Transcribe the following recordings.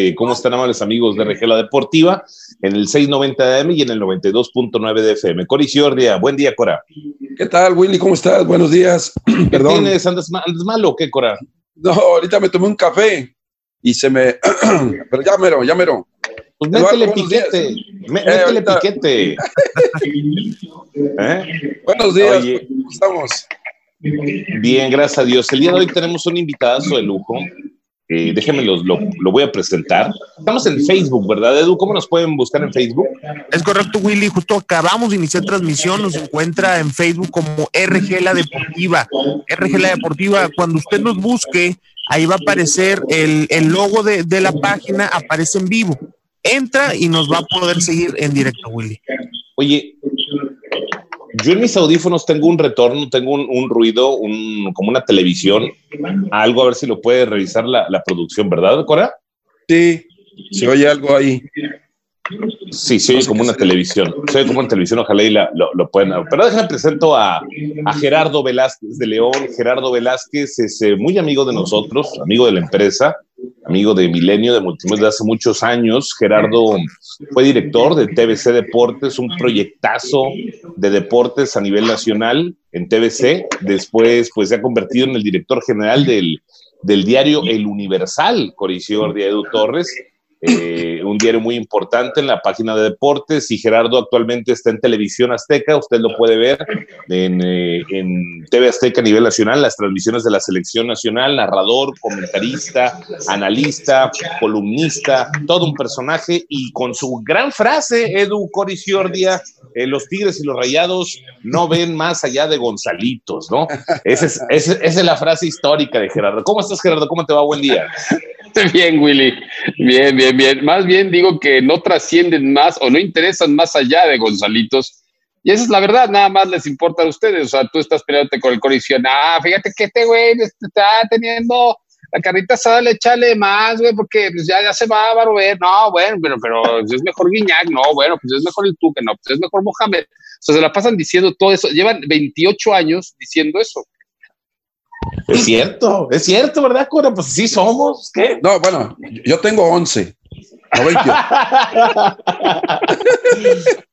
Eh, ¿Cómo están, amables amigos de Regela Deportiva? En el 690 de AM y en el 92.9 de FM. Cori Ciordia, buen día, Cora. ¿Qué tal, Willy? ¿Cómo estás? Buenos días. Perdón. ¿Tienes? ¿Andas, ¿Andas malo o qué, Cora? No, ahorita me tomé un café y se me. Pero ya mero, ya mero. Pues métele piquete. Métele piquete. ¿Eh? Buenos días. ¿Cómo estamos? Bien, gracias a Dios. El día de hoy tenemos un invitado de lujo. Eh, déjenme lo, lo, voy a presentar. Estamos en Facebook, ¿verdad, Edu? ¿Cómo nos pueden buscar en Facebook? Es correcto, Willy. Justo acabamos de iniciar transmisión. Nos encuentra en Facebook como RG La Deportiva. RG La Deportiva, cuando usted nos busque, ahí va a aparecer el, el logo de, de la página, aparece en vivo. Entra y nos va a poder seguir en directo, Willy. Oye, yo en mis audífonos tengo un retorno, tengo un, ruido, un, como una televisión, algo, a ver si lo puede revisar la, la producción, ¿verdad, Cora? Sí, se oye algo ahí. Sí, sí, como una televisión. Se como una televisión, ojalá y lo, lo, puedan. Pero déjenme presento a, a, Gerardo Velázquez de León. Gerardo Velázquez es eh, muy amigo de nosotros, amigo de la empresa, amigo de Milenio, de Multimedia hace muchos años. Gerardo fue director de TBC Deportes, un proyectazo de deportes a nivel nacional en TBC. Después, pues se ha convertido en el director general del, del diario El Universal, Coricio Edu Torres eh, un diario muy importante en la página de deportes y Gerardo actualmente está en Televisión Azteca, usted lo puede ver en, eh, TV Azteca a nivel nacional, las transmisiones de la selección nacional, narrador, comentarista, analista, columnista, todo un personaje y con su gran frase, Edu Coriciordia, eh, los Tigres y los Rayados no ven más allá de Gonzalitos, ¿no? Esa es, esa es la frase histórica de Gerardo. ¿Cómo estás, Gerardo? ¿Cómo te va? Buen día. Bien, Willy. Bien, bien, bien. Más bien digo que no trascienden más o no interesan más allá de Gonzalitos. Y esa es la verdad, nada más les importa a ustedes. O sea, tú estás peleándote con el colisión. Ah, fíjate que este güey está teniendo la carrita asada, le échale más, güey, porque pues ya, ya se va a ver. No, bueno, pero, pero es mejor Guiñac. No, bueno, pues es mejor el Tuque. No, pues es mejor Mohamed. O sea, se la pasan diciendo todo eso. Llevan 28 años diciendo eso. Es cierto, es cierto, ¿verdad, Cora? Pues sí somos. ¿Qué? No, bueno, yo tengo 11.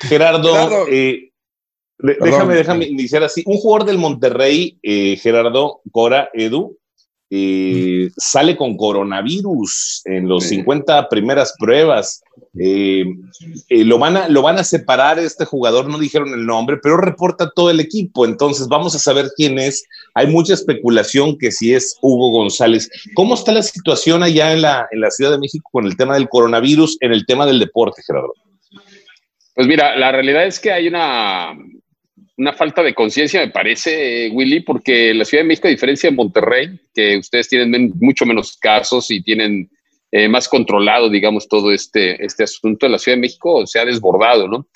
Gerardo, eh, déjame, déjame iniciar así. Un jugador del Monterrey, eh, Gerardo, Cora, Edu, eh, sale con coronavirus en los 50 primeras pruebas. Eh, eh, lo, van a, lo van a separar este jugador, no dijeron el nombre, pero reporta todo el equipo, entonces vamos a saber quién es. Hay mucha especulación que si es Hugo González. ¿Cómo está la situación allá en la, en la Ciudad de México con el tema del coronavirus, en el tema del deporte, Gerardo? Pues mira, la realidad es que hay una una falta de conciencia, me parece, Willy, porque la Ciudad de México, a diferencia de Monterrey, que ustedes tienen mucho menos casos y tienen eh, más controlado, digamos, todo este, este asunto, en la Ciudad de México se ha desbordado, ¿no?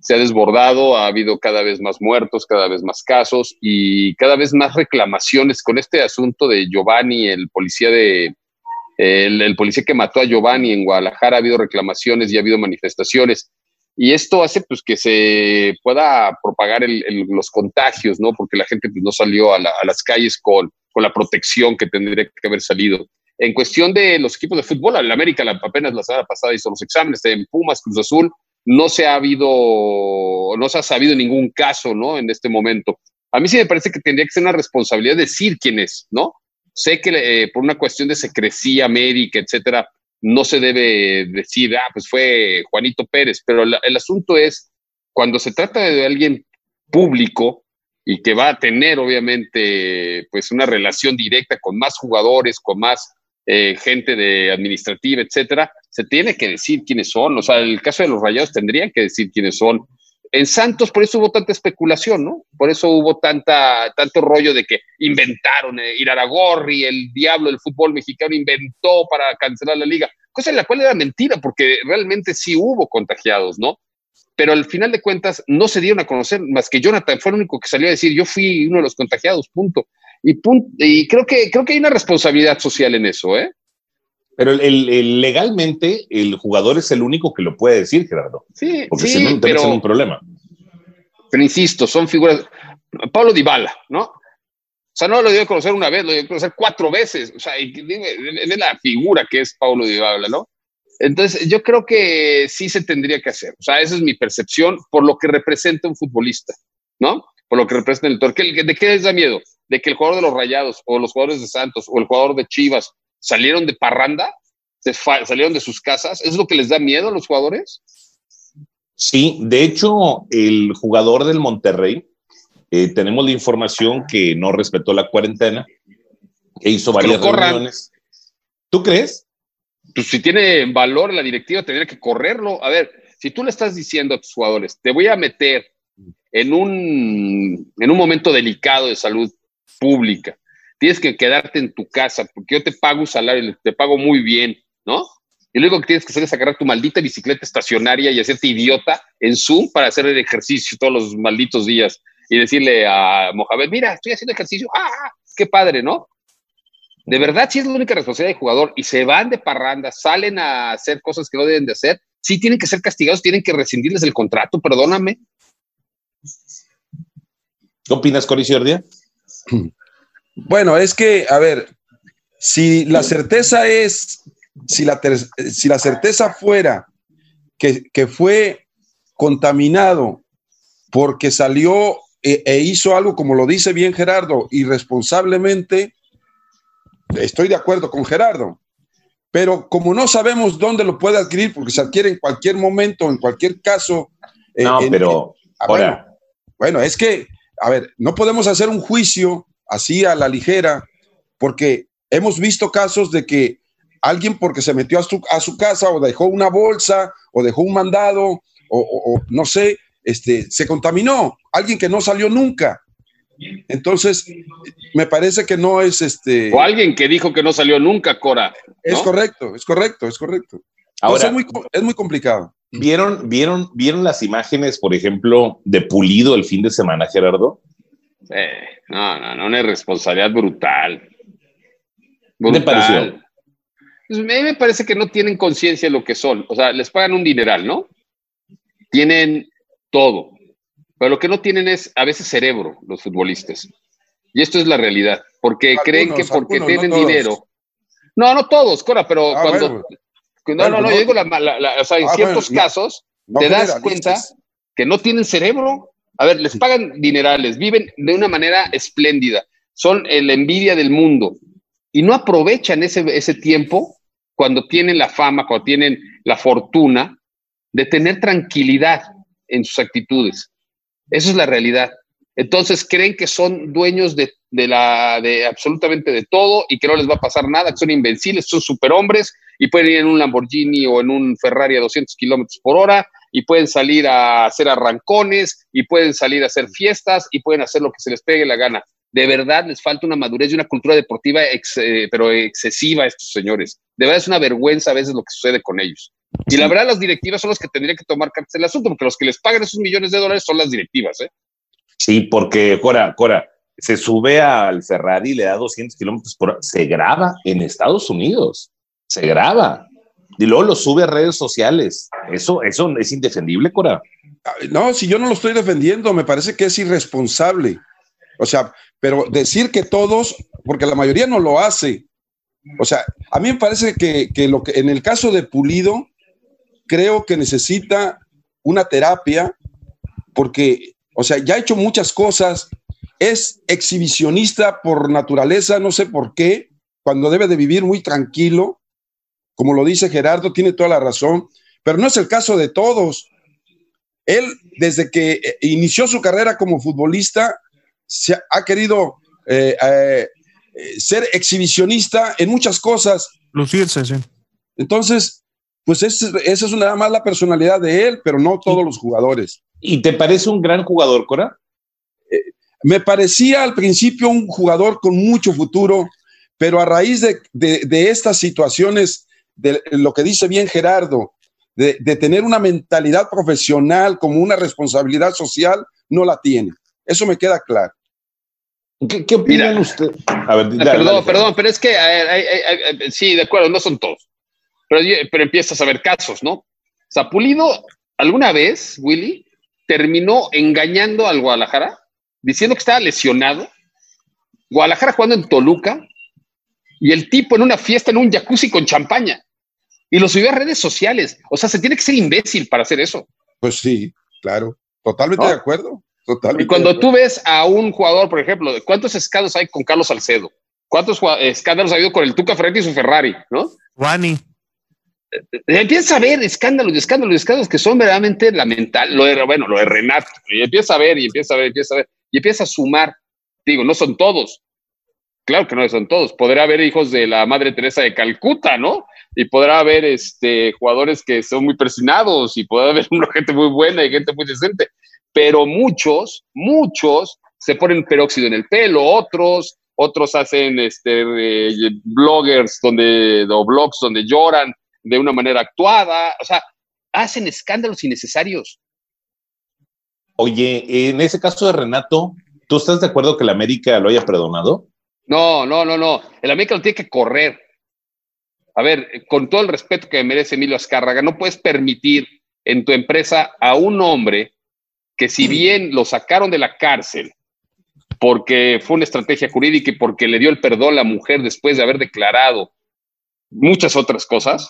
Se ha desbordado, ha habido cada vez más muertos, cada vez más casos y cada vez más reclamaciones con este asunto de Giovanni, el policía de, el, el policía que mató a Giovanni en Guadalajara, ha habido reclamaciones y ha habido manifestaciones. Y esto hace pues que se pueda propagar los contagios, ¿no? Porque la gente pues, no salió a, la, a, las calles con, con la protección que tendría que haber salido. En cuestión de los equipos de fútbol, el América apenas la semana pasada hizo los exámenes en Pumas, Cruz Azul, no se ha habido, no se ha sabido ningún caso, ¿no? En este momento. A mí sí me parece que tendría que ser una responsabilidad decir quién es, ¿no? Sé que eh, por una cuestión de secrecía médica, etcétera, no se debe decir, ah, pues fue Juanito Pérez, pero el, el asunto es, cuando se trata de alguien público y que va a tener obviamente pues una relación directa con más jugadores, con más eh, gente de administrativa, etcétera, se tiene que decir quiénes son. O sea, el caso de los rayados tendrían que decir quiénes son. En Santos por eso hubo tanta especulación, ¿no? Por eso hubo tanta, tanto rollo de que inventaron, eh, Iraragorri, el diablo del fútbol mexicano, inventó para cancelar la liga, cosa en la cual era mentira, porque realmente sí hubo contagiados, ¿no? Pero al final de cuentas no se dieron a conocer más que Jonathan, fue el único que salió a decir, yo fui uno de los contagiados, punto. Y, punto, y creo, que, creo que hay una responsabilidad social en eso, ¿eh? Pero el, legalmente el jugador es el único que lo puede decir, Gerardo. Sí, porque sí, si no, pero, un problema. Pero insisto, son figuras. Pablo Dybala, ¿no? O sea, no lo dio a conocer una vez, lo dio a conocer cuatro veces. O sea, es la figura que es Paulo Dybala, ¿no? Entonces, yo creo que sí se tendría que hacer. O sea, esa es mi percepción por lo que representa un futbolista, ¿no? Por lo que representa el torque. ¿De qué les da miedo? ¿De que el jugador de los Rayados o los jugadores de Santos o el jugador de Chivas salieron de parranda? ¿Salieron de sus casas? ¿Es lo que les da miedo a los jugadores? Sí, de hecho, el jugador del Monterrey, eh, tenemos la información que no respetó la cuarentena, que hizo varias reuniones. ¿Tú crees? Pues si tiene valor la directiva, tendría que correrlo. A ver, si tú le estás diciendo a tus jugadores, te voy a meter en un, en un momento delicado de salud pública, tienes que quedarte en tu casa porque yo te pago un salario, te pago muy bien, ¿no? Y luego que tienes que hacer es agarrar tu maldita bicicleta estacionaria y hacerte idiota en Zoom para hacer el ejercicio todos los malditos días y decirle a Mohamed, mira, estoy haciendo ejercicio, ¡ah! ah ¡Qué padre, ¿no? De verdad, si es la única responsabilidad del jugador y se van de parranda, salen a hacer cosas que no deben de hacer, sí tienen que ser castigados, tienen que rescindirles el contrato, perdóname. ¿Qué opinas, Coriciordia? Bueno, es que, a ver, si la certeza es si la, si la certeza fuera que, fue contaminado porque salió e, e, hizo algo, como lo dice bien Gerardo, irresponsablemente, estoy de acuerdo con Gerardo. Pero como no sabemos dónde lo puede adquirir, porque se adquiere en cualquier momento, en cualquier caso. Eh, no, pero ah, ahora. bueno, es que, a ver, no podemos hacer un juicio así a la ligera, porque hemos visto casos de que alguien porque se metió a su, a su casa o dejó una bolsa o dejó un mandado o, no sé, este, se contaminó, alguien que no salió nunca. Entonces, me parece que no es este. O alguien que dijo que no salió nunca, Cora. Es correcto, es correcto, es correcto. Ahora, es, muy, es muy complicado. ¿vieron, vieron, ¿Vieron las imágenes, por ejemplo, de Pulido el fin de semana, Gerardo? No, no, no, una irresponsabilidad brutal. brutal. ¿Qué te pareció? Pues, a mí me parece que no tienen conciencia de lo que son. O sea, les pagan un dineral, ¿no? Tienen todo. Pero lo que no tienen es a veces cerebro los futbolistas. Y esto es la realidad. Porque creen que porque tienen dinero. No, no todos, Cora, pero ah, cuando. no, no, no, yo digo, la, o sea, en ah, ciertos casos te das cuenta que no tienen cerebro. A ver, les pagan dinerales, viven de una manera espléndida, son la envidia del mundo y no aprovechan ese, ese tiempo cuando tienen la fama, cuando tienen la fortuna de tener tranquilidad en sus actitudes. Esa es la realidad. Entonces creen que son dueños de, la, de absolutamente de todo y que no les va a pasar nada, que son invencibles, son superhombres y pueden ir en un Lamborghini o en un Ferrari a 200 kilómetros por hora y pueden salir a hacer arrancones y pueden salir a hacer fiestas y pueden hacer lo que se les pegue la gana de verdad les falta una madurez y una cultura deportiva, eh, pero excesiva a estos señores. De verdad es una vergüenza a veces lo que sucede con ellos. Y la verdad, las directivas son las que tendrían que tomar cartas del asunto, porque los que les pagan esos millones de dólares son las directivas. ¿eh? Sí, porque, Cora, Cora, se sube al Ferrari y le da 200 kilómetros por hora. Se graba en Estados Unidos. Se graba. Y luego lo sube a redes sociales. Eso, eso es indefendible, Cora. No, si yo no lo estoy defendiendo, me parece que es irresponsable. O sea, pero decir que todos, porque la mayoría no lo hace. O sea, a mí me parece que, lo que en el caso de Pulido, creo que necesita una terapia, porque, o sea, ya ha hecho muchas cosas, es exhibicionista por naturaleza, no sé por qué, cuando debe de vivir muy tranquilo, como lo dice Gerardo, tiene toda la razón, pero no es el caso de todos. Él, desde que eh, inició su carrera como futbolista, se ha querido eh, eh, ser exhibicionista en muchas cosas. Lucirse, sí. Entonces, pues esa es nada más la personalidad de él, pero no todos los jugadores. ¿Y te parece un gran jugador, Cora? Eh, me parecía al principio un jugador con mucho futuro, pero a raíz de, estas situaciones, de lo que dice bien Gerardo, de, de, tener una mentalidad profesional como una responsabilidad social, no la tiene. Eso me queda claro. ¿Qué, opinan usted? A ver, perdón, perdón, pero es que sí, de acuerdo, no son todos. Pero, pero empiezas a ver casos, ¿no? O sea, Pulido, alguna vez, Willy, terminó engañando al Guadalajara, diciendo que estaba lesionado Guadalajara jugando en Toluca y el tipo en una fiesta en un jacuzzi con champaña y lo subió a redes sociales. O sea, se tiene que ser imbécil para hacer eso. Pues sí, claro, totalmente de acuerdo. Totalmente y cuando tú ves a un jugador, por ejemplo, ¿cuántos escándalos hay con Carlos Salcedo? ¿Cuántos escándalos ha habido con el Tuca Ferretti y su Ferrari? ¿No? Juani. Eh, empieza a ver escándalos y escándalos y escándalos que son verdaderamente lamentables. Lo de, bueno, lo de Renato. Y empieza a ver y empieza a ver, y empieza a ver y empieza a sumar. Digo, no son todos. Claro que no son todos. Podrá haber hijos de la Madre Teresa de Calcuta, ¿no? Y podrá haber este, jugadores que son muy persinados y podrá haber una gente muy buena y gente muy decente pero muchos, muchos se ponen peróxido en el pelo, otros, otros hacen este, bloggers donde, o blogs donde lloran de una manera actuada, o sea, hacen escándalos innecesarios. Oye, en ese caso de Renato, ¿tú estás de acuerdo que el América lo haya perdonado? No, no, no, no. El América lo tiene que correr. A ver, con todo el respeto que merece Emilio Azcárraga, no puedes permitir en tu empresa a un hombre que si bien lo sacaron de la cárcel porque fue una estrategia jurídica y porque le dio el perdón a la mujer después de haber declarado muchas otras cosas,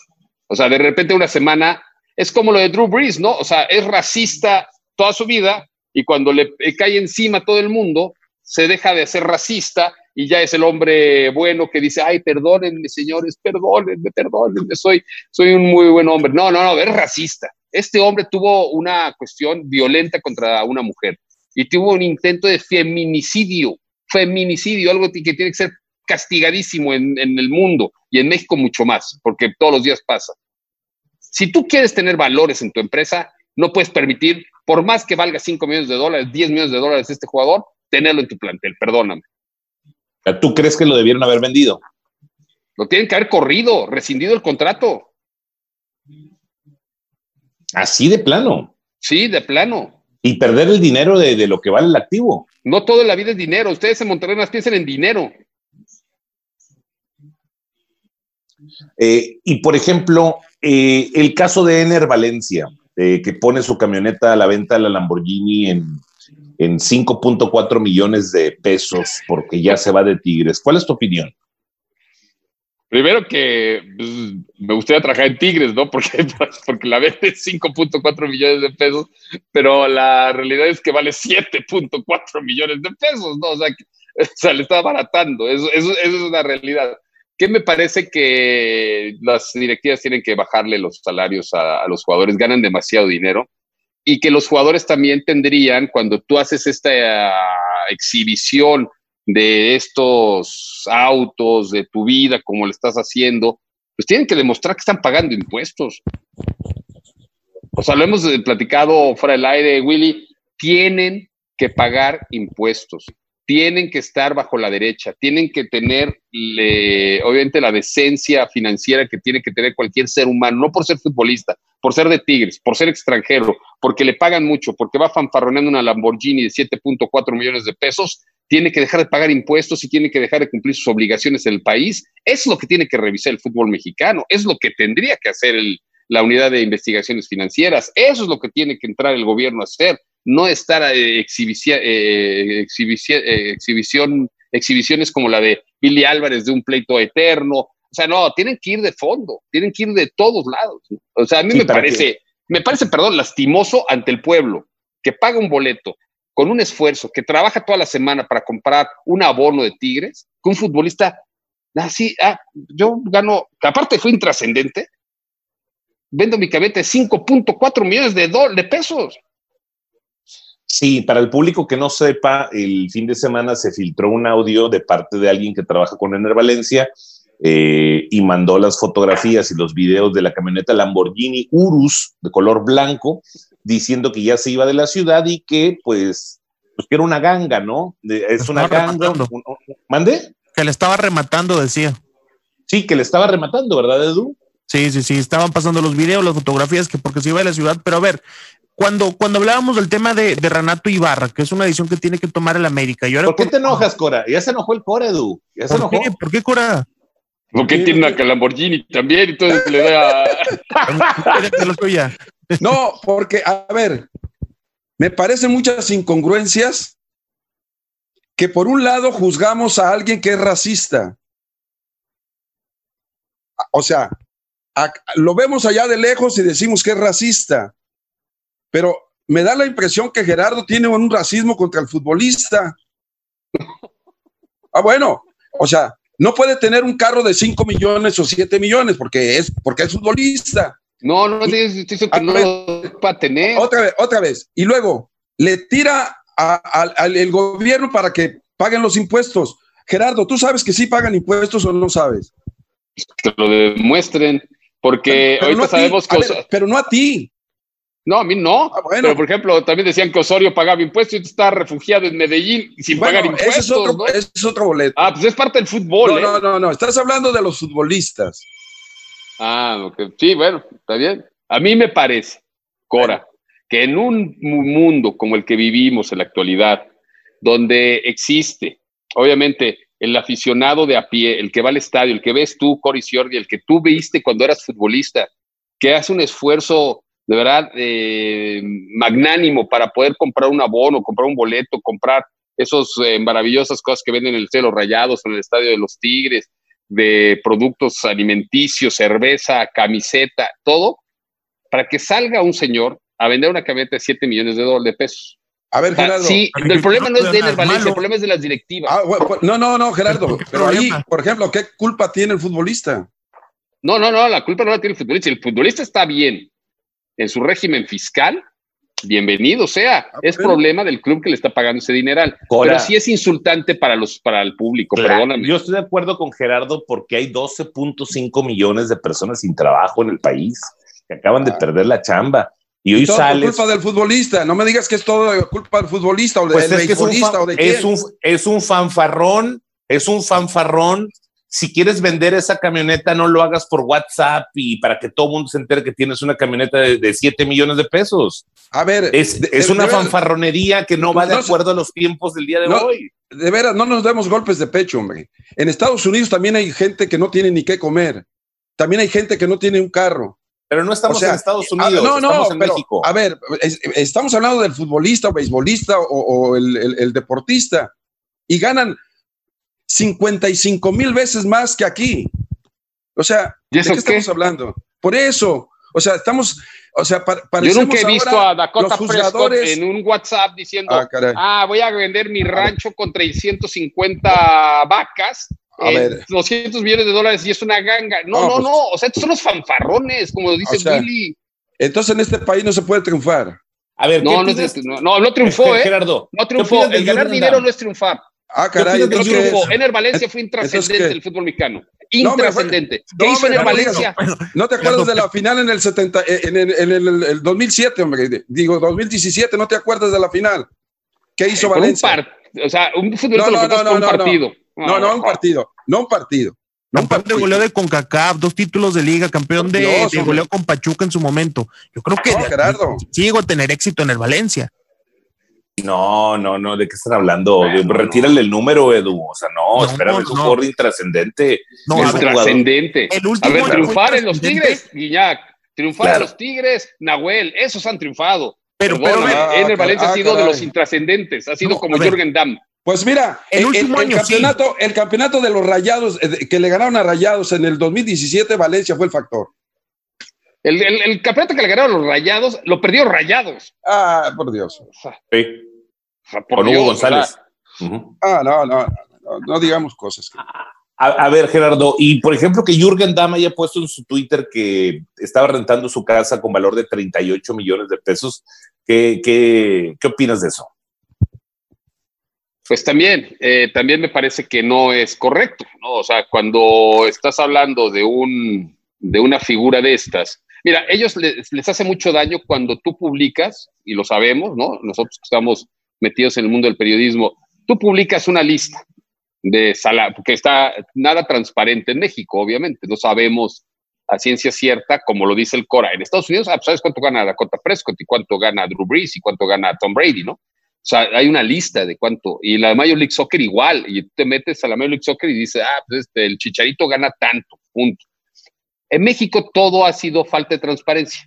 o sea, de repente una semana es como lo de Drew Brees, ¿no? O sea, es racista toda su vida y cuando le cae encima todo el mundo, se deja de ser racista y ya es el hombre bueno que dice, ay, perdónenme, señores, perdónenme, perdónenme, soy, soy un muy buen hombre. No, no, no, es racista. Este hombre tuvo una cuestión violenta contra una mujer y tuvo un intento de feminicidio, feminicidio, algo que tiene que ser castigadísimo en, el mundo y en México mucho más, porque todos los días pasa. Si tú quieres tener valores en tu empresa, no puedes permitir, por más que valga 5 millones de dólares, 10 millones de dólares este jugador, tenerlo en tu plantel, perdóname. ¿Tú crees que lo debieron haber vendido? Lo tienen que haber corrido, rescindido el contrato. Así de plano. Sí, de plano. Y perder el dinero de, lo que vale el activo. No todo en la vida es dinero. Ustedes en Monterrey más piensan en dinero. Eh, y por ejemplo, eh, el caso de Ener Valencia, eh, que pone su camioneta a la venta a la Lamborghini en, en 5.4 millones de pesos porque ya se va de Tigres. ¿Cuál es tu opinión? Primero que pues, me gustaría trabajar en Tigres, ¿no? Porque, porque la vende 5.4 millones de pesos, pero la realidad es que vale 7.4 millones de pesos, ¿no? O sea, sea le está abaratando, eso, eso, es una realidad. ¿Qué me parece que las directivas tienen que bajarle los salarios a los jugadores? Ganan demasiado dinero y que los jugadores también tendrían, cuando tú haces esta exhibición de estos autos, de tu vida, como le estás haciendo, pues tienen que demostrar que están pagando impuestos. O sea, lo hemos platicado fuera del aire, Willy, tienen que pagar impuestos, tienen que estar bajo la derecha, tienen que tener, obviamente, la decencia financiera que tiene que tener cualquier ser humano, no por ser futbolista, por ser de Tigres, por ser extranjero, porque le pagan mucho, porque va fanfarroneando una Lamborghini de 7.4 millones de pesos, tiene que dejar de pagar impuestos y tiene que dejar de cumplir sus obligaciones en el país. Es lo que tiene que revisar el fútbol mexicano, es lo que tendría que hacer la unidad de investigaciones financieras, eso es lo que tiene que entrar el gobierno a hacer, no estar a eh, eh, exhibición, exhibiciones como la de Billy Álvarez de un pleito eterno. O sea, no, tienen que ir de fondo, tienen que ir de todos lados. O sea, a mí me parece, me parece, perdón, lastimoso ante el pueblo que paga un boleto, con un esfuerzo, que trabaja toda la semana para comprar un abono de Tigres, que un futbolista, así, ah, yo gano, que aparte fue intrascendente, vendo mi cabeta de 5.4 millones de, de pesos. Sí, para el público que no sepa, el fin de semana se filtró un audio de parte de alguien que trabaja con Ener Valencia eh, y mandó las fotografías y los videos de la camioneta Lamborghini Urus de color blanco diciendo que ya se iba de la ciudad y que pues, pues que era una ganga, ¿no? Es una ganga. ¿Mande? Que le estaba rematando, decía. Sí, que le estaba rematando, ¿verdad, Edu? Sí, sí, sí, estaban pasando los videos, las fotografías, que porque se iba de la ciudad, pero a ver, cuando, cuando hablábamos del tema de, de Renato Ibarra, que es una decisión que tiene que tomar el América. ¿Por qué te enojas, Cora? Ya se enojó el Cora, Edu. Ya se ¿Por enojó. Qué? ¿Por qué, Cora? Porque tiene una Lamborghini también, entonces le da. No, porque, a ver, me parecen muchas incongruencias que por un lado juzgamos a alguien que es racista. O sea, lo vemos allá de lejos y decimos que es racista, pero me da la impresión que Gerardo tiene un racismo contra el futbolista. Ah, bueno, o sea, no puede tener un carro de 5 millones o 7 millones porque es, porque es futbolista. No, no, que no para tener. Otra vez, otra vez. Y luego le tira al gobierno para que paguen los impuestos. Gerardo, ¿tú sabes que sí pagan impuestos o no sabes? Que lo demuestren, porque ahorita sabemos que... pero no a ti. No, a mí no. Ah, pero, por ejemplo, también decían que Osorio pagaba impuestos y está refugiado en Medellín sin pagar impuestos. es, otro, es otro boleto. Ah, pues es parte del fútbol. No, ¿eh? no, no, no. Estás hablando de los futbolistas. Ah, ok. Sí, bueno, está bien. A mí me parece, Cora, que en un mundo como el que vivimos en la actualidad, donde existe, obviamente, el aficionado de a pie, el que va al estadio, el que ves tú, Cory Siordi, el que tú viste cuando eras futbolista, que hace un esfuerzo de verdad eh, magnánimo para poder comprar un abono, comprar un boleto, comprar esas eh, maravillosas cosas que venden en el cielo rayados, en el estadio de los Tigres, de productos alimenticios, cerveza, camiseta, todo, para que salga un señor a vender una camioneta de 7 millones de dólares de pesos. A ver, Gerardo. Sí, el problema no es de Ener Valencia, el problema es de las directivas. Ah, pues, no, no, no, Gerardo. Pero ahí, por ejemplo, ¿qué culpa tiene el futbolista? No, no, no, la culpa no la tiene el futbolista. El futbolista está bien en su régimen fiscal, bienvenido sea. Ah, es problema del club que le está pagando ese dineral. Pero sí es insultante para, los, para el público, perdóname. Yo estoy de acuerdo con Gerardo porque hay 12.5 millones de personas sin trabajo en el país que acaban de ah. perder la chamba. Y hoy sale. Es culpa del futbolista. No me digas que es todo culpa del futbolista o pues del futbolista o de es Un, es un fanfarrón, es un fanfarrón. Si quieres vender esa camioneta, no lo hagas por WhatsApp y para que todo el mundo se entere que tienes una camioneta de, 7 millones de pesos. A ver, es, es una fanfarronería que no va de acuerdo a los tiempos del día de hoy. De veras, no nos demos golpes de pecho, hombre. En Estados Unidos también hay gente que no tiene ni qué comer. También hay gente que no tiene un carro. Pero no estamos en Estados ah, Unidos, no, no, estamos en México. A ver, estamos hablando del futbolista o beisbolista o, el, deportista y ganan 55 mil veces más que aquí. O sea, ¿de qué estamos hablando? Por eso, o sea, estamos, o sea, Yo nunca he visto a Dakota Prescott en un WhatsApp diciendo, ah, ah, voy a vender mi rancho con 350 vacas a eh, ver. 200 millones de dólares y es una ganga. No, no, no, pues, o sea, estos son los fanfarrones, como dice Billy. Entonces en este país no se puede triunfar. A ver, no, no, no, triunfó, ¿eh? Gerardo, no triunfó. El ganar dinero no es triunfar. Ah, caray. No triunfó. Ener Valencia fue intrascendente el fútbol mexicano. Intrascendente. ¿Qué hizo Ener Valencia? No te acuerdas de la final en el 70, eh, en el, en el, 2007, hombre. Digo, 2017, ¿no te acuerdas de la final? ¿Qué hizo Valencia? o sea, un futbolista no, no, no, un partido. No, no, un partido, no un partido. campeón de goleo de CONCACAF, dos títulos de liga, campeón de, goleo con Pachuca en su momento. Yo creo que Gerardo. sigo a tener éxito en el Valencia. No, no, no, ¿de qué están hablando? Retírale el número, Edu. O sea, no, espérame, es un jugador intrascendente. No, es intrascendente. A ver, triunfar en los Tigres, Guiñac. Triunfar en los Tigres, Nahuel, esos han triunfado. Pero, pero en el Valencia ha ah, sido de los intrascendentes, ha sido como Jürgen Damm. Pues mira, el, campeonato, el campeonato de los Rayados, eh, que le ganaron a Rayados en el 2017, Valencia fue el factor. El, campeonato que le ganaron a los Rayados, lo perdió Rayados. Ah, por Dios. Sí. Por Hugo González. Ah, no, no, no, digamos cosas. A, ver, Gerardo, y por ejemplo que Jürgen Damm haya puesto en su Twitter que estaba rentando su casa con valor de 38 millones de pesos, ¿qué, qué, qué opinas de eso? Pues también, eh, también me parece que no es correcto, ¿no? O sea, cuando estás hablando de, un, de una figura de estas, mira, ellos les, les, hace mucho daño cuando tú publicas, y lo sabemos, ¿no? Nosotros que estamos metidos en el mundo del periodismo, tú publicas una lista de sala, que está nada transparente en México, obviamente, no sabemos a ciencia cierta, como lo dice el Cora. En Estados Unidos, ah, pues, ¿sabes cuánto gana Dakota Prescott y cuánto gana Drew Brees y cuánto gana Tom Brady, ¿no? O sea, hay una lista de cuánto. Y la Major League Soccer igual. Y tú te metes a la Major League Soccer y dices, ah, pues este, el chicharito gana tanto, punto. En México todo ha sido falta de transparencia.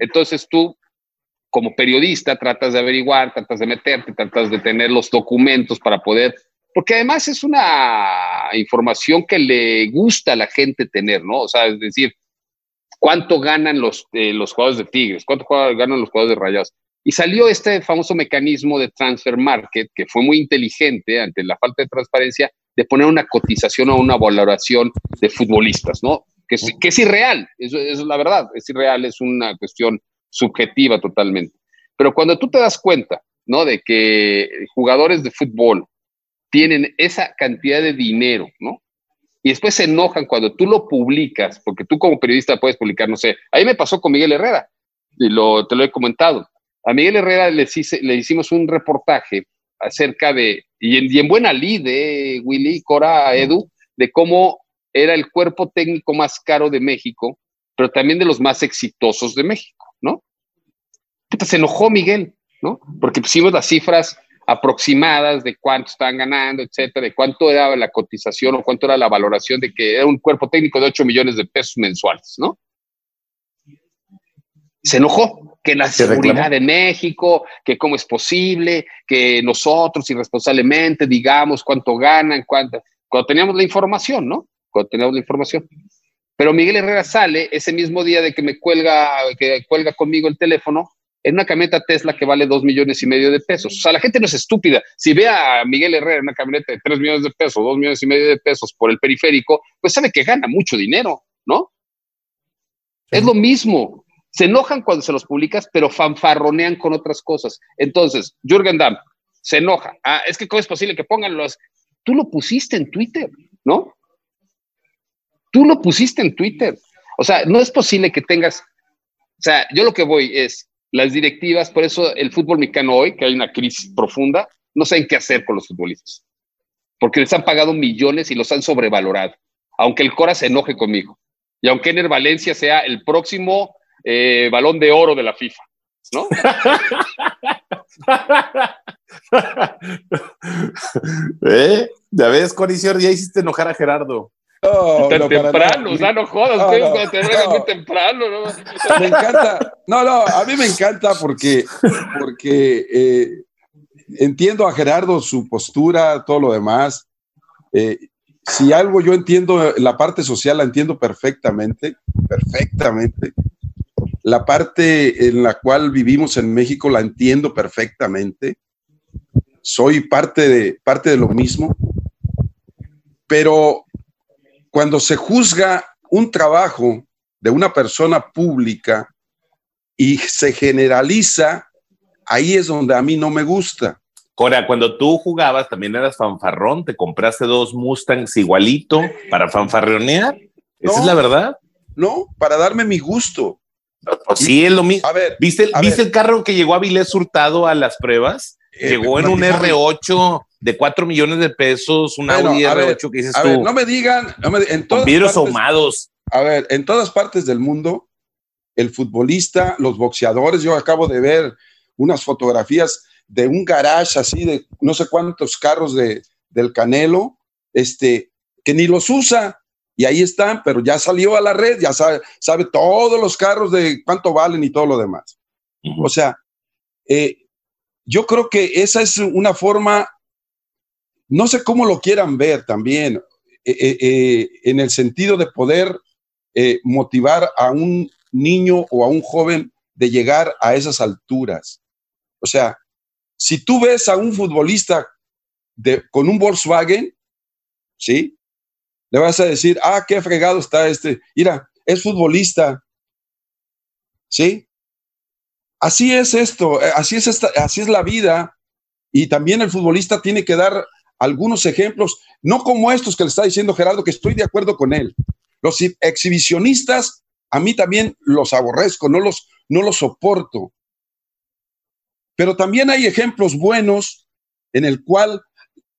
Entonces tú como periodista tratas de averiguar, tratas de meterte, tratas de tener los documentos para poder, porque además es una información que le gusta a la gente tener, ¿no? O sea, es decir, cuánto ganan los, eh, los jugadores de Tigres, cuánto ganan los jugadores de Rayados. Y salió este famoso mecanismo de transfer market, que fue muy inteligente ante la falta de transparencia, de poner una cotización o una valoración de futbolistas, ¿no? Que es, que irreal, eso es la verdad, es irreal, es una cuestión subjetiva totalmente. Pero cuando tú te das cuenta, ¿no? De que jugadores de fútbol tienen esa cantidad de dinero, ¿no? Y después se enojan cuando tú lo publicas, porque tú como periodista puedes publicar, no sé, ahí me pasó con Miguel Herrera, te lo he comentado. A Miguel Herrera le, hicimos un reportaje acerca de, y en, buena lid de Willy, Cora, Edu, de cómo era el cuerpo técnico más caro de México, pero también de los más exitosos de México, ¿no? se enojó Miguel, ¿no? Porque pusimos las cifras aproximadas de cuánto estaban ganando, etcétera, de cuánto era la cotización o cuánto era la valoración de que era un cuerpo técnico de 8 millones de pesos mensuales, ¿no? Se enojó que la seguridad de México, que cómo es posible, que nosotros irresponsablemente digamos cuánto ganan, cuánto, cuando teníamos la información, ¿no? Cuando teníamos la información. Pero Miguel Herrera sale ese mismo día de que me cuelga, que cuelga conmigo el teléfono, en una camioneta Tesla que vale dos millones y medio de pesos. O sea, la gente no es estúpida. Si ve a Miguel Herrera en una camioneta de tres millones de pesos, dos millones y medio de pesos por el periférico, pues sabe que gana mucho dinero, ¿no? Es lo mismo. Se enojan cuando se los publicas, pero fanfarronean con otras cosas. Entonces, Jürgen Damm se enoja. Ah, es que cómo es posible que pongan los... Tú lo pusiste en Twitter, ¿no? Tú lo pusiste en Twitter. O sea, no es posible que tengas... O sea, yo lo que voy es, las directivas, por eso el fútbol mexicano hoy, que hay una crisis profunda, no saben qué hacer con los futbolistas. Porque les han pagado millones y los han sobrevalorado. Aunque el Cora se enoje conmigo. Y aunque Ener Valencia sea el próximo eh, balón de oro de la FIFA. ¿No? ¿Eh? Ya ves, Coricior, ya hiciste enojar a Gerardo. No, tan temprano, o sea, no jodas, no, te muy temprano, ¿no? Me encanta, no, no, a mí me encanta porque, porque eh, entiendo a Gerardo, su postura, todo lo demás. Eh, si algo yo entiendo, la parte social la entiendo perfectamente, perfectamente. La parte en la cual vivimos en México la entiendo perfectamente. Soy parte de, parte de lo mismo. Pero cuando se juzga un trabajo de una persona pública y se generaliza, ahí es donde a mí no me gusta. Cora, cuando tú jugabas también eras fanfarrón, te compraste dos Mustangs igualito para fanfarronear. ¿Esa es la verdad? No, para darme mi gusto. Pues sí, es lo mismo. A ver, ¿viste, ¿viste el carro que llegó a Vilés Hurtado a las pruebas? Eh, Llegó en un R8 de 4 millones de pesos, un Audi R8 que dices a Ver, no me digan, en todas vidrios ahumados. A ver, en todas partes del mundo, el futbolista, los boxeadores, yo acabo de ver unas fotografías de un garage así de no sé cuántos carros de, del Canelo, este, que ni los usa. Y ahí están, pero ya salió a la red, ya sabe, sabe todos los carros de cuánto valen y todo lo demás. O sea, eh, yo creo que esa es una forma, no sé cómo lo quieran ver también, eh, eh, eh, en el sentido de poder motivar a un niño o a un joven de llegar a esas alturas. O sea, si tú ves a un futbolista con un Volkswagen, ¿sí? Le vas a decir, ah, qué fregado está este. Mira, es futbolista, ¿sí? Así es esto, así es, esta, así es la vida. Y también el futbolista tiene que dar algunos ejemplos, no como estos que le está diciendo Gerardo, que estoy de acuerdo con él. Los exhibicionistas, a mí también los aborrezco, no los, no los soporto. Pero también hay ejemplos buenos en el cual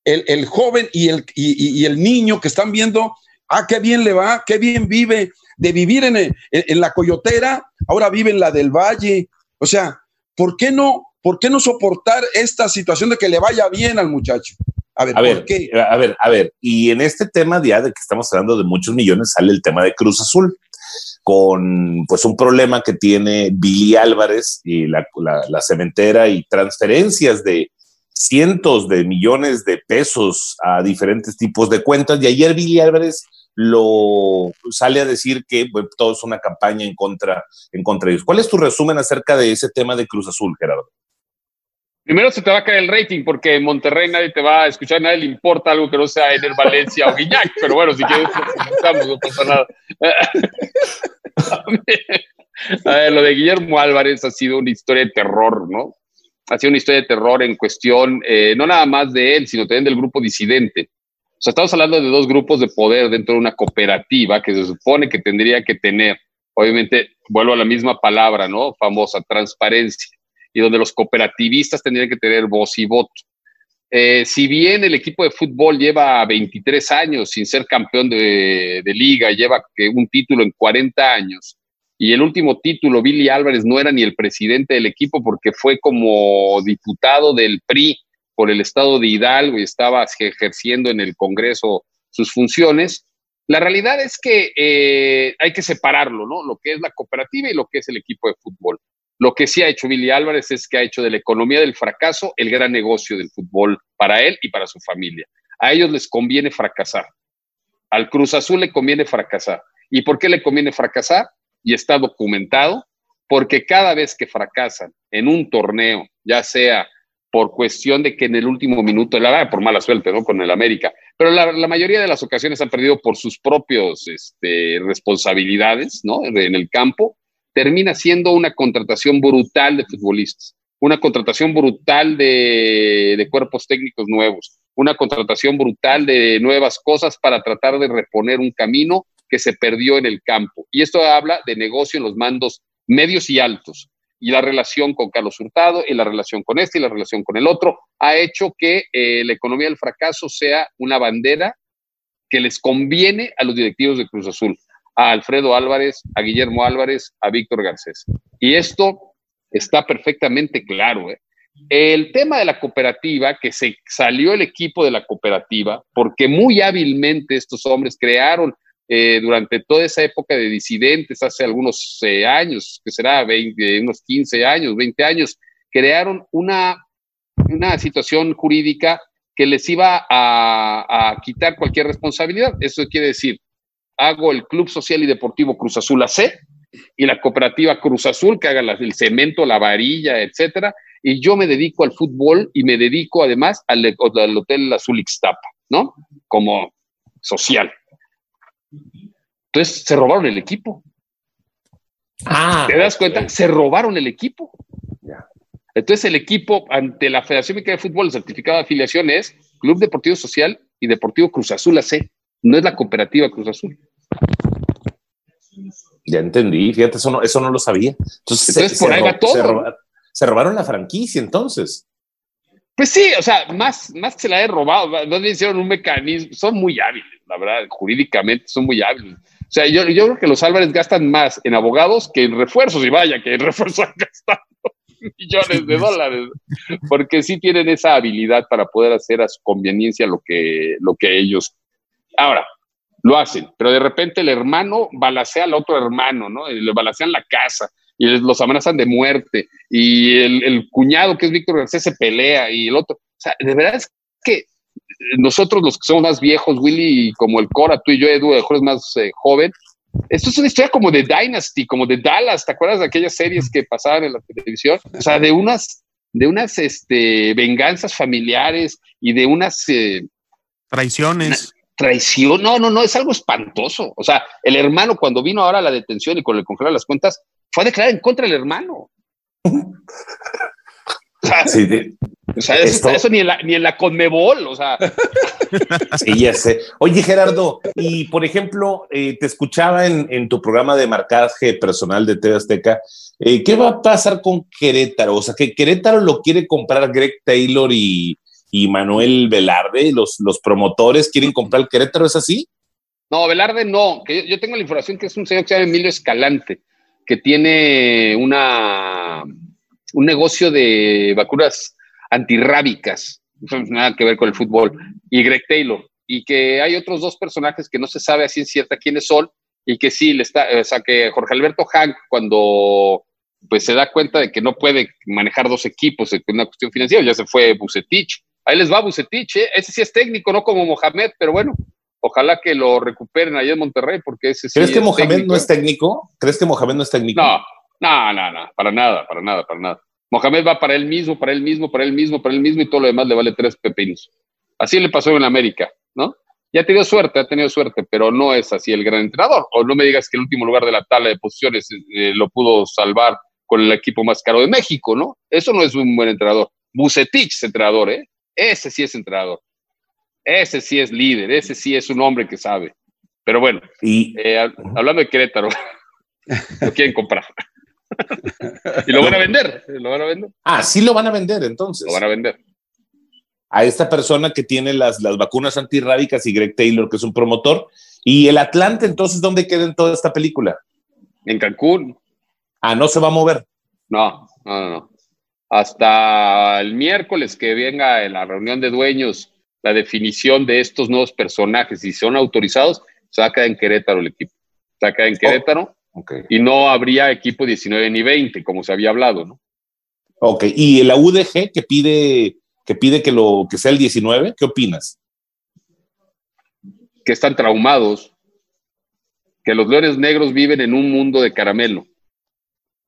el, joven y el, y, el niño que están viendo, ah, qué bien le va, qué bien vive, de vivir en, en la coyotera, ahora vive en la del valle, o sea, ¿por qué no, por qué no soportar esta situación de que le vaya bien al muchacho? A ver, a ver, A ver, a ver, y en este tema ya de que estamos hablando de muchos millones sale el tema de Cruz Azul. con pues un problema que tiene Billy Álvarez y la, la cementera y transferencias de cientos de millones de pesos a diferentes tipos de cuentas. Y ayer Billy Álvarez lo sale a decir que todo es una campaña en contra, en contra de ellos. ¿Cuál es tu resumen acerca de ese tema de Cruz Azul, Gerardo? Primero se te va a caer el rating porque en Monterrey nadie te va a escuchar, nadie le importa algo que no sea Ener Valencia o Guiñac, pero bueno, si quieres, no pasa nada. a ver, lo de Guillermo Álvarez ha sido una historia de terror, ¿no? ha sido una historia de terror en cuestión, eh, no nada más de él, sino también del grupo disidente. O sea, estamos hablando de dos grupos de poder dentro de una cooperativa que se supone que tendría que tener, obviamente, vuelvo a la misma palabra, ¿no? Famosa, transparencia, y donde los cooperativistas tendrían que tener voz y voto. Eh, si bien el equipo de fútbol lleva 23 años sin ser campeón de, liga, lleva un título en 40 años, y el último título, Billy Álvarez no era ni el presidente del equipo porque fue como diputado del PRI por el estado de Hidalgo y estaba ejerciendo en el Congreso sus funciones. La realidad es que eh, hay que separarlo, ¿no? Lo que es la cooperativa y lo que es el equipo de fútbol. Lo que sí ha hecho Billy Álvarez es que ha hecho de la economía del fracaso el gran negocio del fútbol para él y para su familia. A ellos les conviene fracasar. Al Cruz Azul le conviene fracasar. ¿Y por qué le conviene fracasar? y está documentado, porque cada vez que fracasan en un torneo, ya sea por cuestión de que en el último minuto, la por mala suerte, ¿no? Con el América, pero la, mayoría de las ocasiones han perdido por sus propios este, responsabilidades, ¿no? En el campo, termina siendo una contratación brutal de futbolistas, una contratación brutal de, cuerpos técnicos nuevos, una contratación brutal de nuevas cosas para tratar de reponer un camino que se perdió en el campo. Y esto habla de negocio en los mandos medios y altos. Y la relación con Carlos Hurtado y la relación con este y la relación con el otro ha hecho que eh, la economía del fracaso sea una bandera que les conviene a los directivos de Cruz Azul, a Alfredo Álvarez, a Guillermo Álvarez, a Víctor Garcés. Y esto está perfectamente claro. ¿eh? El tema de la cooperativa, que se salió el equipo de la cooperativa, porque muy hábilmente estos hombres crearon eh, durante toda esa época de disidentes, hace algunos eh, años, que será 20, unos 15 años, 20 años, crearon una, una situación jurídica que les iba a, quitar cualquier responsabilidad. Eso quiere decir, hago el Club Social y Deportivo Cruz Azul AC y la cooperativa Cruz Azul que haga el cemento, la varilla, etcétera, y yo me dedico al fútbol y me dedico además al, al Hotel Azul Ixtapa, ¿no? Como social. Entonces se robaron el equipo. Ah, ¿Te das cuenta? Se robaron el equipo. Entonces el equipo ante la Federación Mexicana de Fútbol, el certificado de afiliación es Club Deportivo Social y Deportivo Cruz Azul AC. No es la cooperativa Cruz Azul. Ya entendí, fíjate, eso no, eso no lo sabía. Entonces, por ahí va todo. Se robaron, la franquicia entonces. Pues sí, o sea, más, más que se la he robado, no le hicieron un mecanismo, son muy hábiles la verdad, jurídicamente son muy hábiles. O sea, yo, yo creo que los Álvarez gastan más en abogados que en refuerzos, y vaya que en refuerzos han gastado millones de dólares, porque sí tienen esa habilidad para poder hacer a su conveniencia lo que, lo que ellos. Ahora, lo hacen, pero de repente el hermano balacea al otro hermano, ¿no? Le balacean la casa y los amenazan de muerte, y el, el cuñado que es Víctor Garcés se pelea, y el otro. O sea, de verdad es que nosotros los que somos más viejos, Willy, como el Cora, tú y yo, Edu, mejor es más eh, joven, esto es una historia como de Dynasty, como de Dallas, ¿te acuerdas de aquellas series que pasaban en la televisión? O sea, de unas, de unas este, venganzas familiares y de unas... Eh, Traiciones. Traición, no, no, no, es algo espantoso. O sea, el hermano cuando vino ahora a la detención y con el congelar las cuentas, fue a declarar en contra del hermano. O sea, eso, ni, en la, ni en la Conmebol, o sea. Sí, ya sé. Oye, Gerardo, y por ejemplo, eh, te escuchaba en, tu programa de marcaje personal de TV Azteca. Eh, ¿Qué va a pasar con Querétaro? O sea, que Querétaro lo quiere comprar Greg Taylor y, Manuel Velarde, los, los promotores quieren comprar el Querétaro, ¿es así? No, Velarde no, que yo tengo la información que es un señor que se llama Emilio Escalante, que tiene una un negocio de vacunas antirrábicas, nada que ver con el fútbol, y Greg Taylor, y que hay otros dos personajes que no se sabe a ciencia cierta quiénes son, y que sí, le está, o sea, que Jorge Alberto Hank, cuando pues se da cuenta de que no puede manejar dos equipos en una cuestión financiera, ya se fue Bucetich. Ahí les va Bucetich, ¿eh? ese sí es técnico, no como Mohamed, pero bueno, ojalá que lo recuperen allá en Monterrey, porque ese sí ¿Crees que Mohamed no es técnico? ¿Crees que Mohamed no es técnico? No, no, no, no, para nada, para nada, para nada. Mohamed va para él mismo, para él mismo, para él mismo, para él mismo y todo lo demás le vale tres pepinos. Así le pasó en América, ¿no? Ya ha tenido suerte, ha tenido suerte, pero no es así el gran entrenador. O no me digas que el último lugar de la tabla de posiciones eh, lo pudo salvar con el equipo más caro de México, ¿no? Eso no es un buen entrenador. Bucetich es entrenador, ¿eh? Ese sí es entrenador. Ese sí es líder, ese sí es un hombre que sabe. Pero bueno, y, eh, hablando de Querétaro, lo quieren comprar. y lo van a vender, lo van a vender. Ah, sí lo van a vender entonces. Lo van a vender a esta persona que tiene las, las vacunas antirrábicas y Greg Taylor, que es un promotor. ¿Y el Atlante, entonces, dónde queda en toda esta película? En Cancún. Ah, no se va a mover. No, no, no. Hasta el miércoles que venga en la reunión de dueños la definición de estos nuevos personajes, si son autorizados, se va a quedar en Querétaro el equipo. Se va a quedar en oh, Querétaro y no habría equipo 19 ni 20, como se había hablado, ¿no? Ok, y la UDG que pide que pide que, lo, que sea el 19. ¿Qué opinas? Que están traumados, que los leones negros viven en un mundo de caramelo,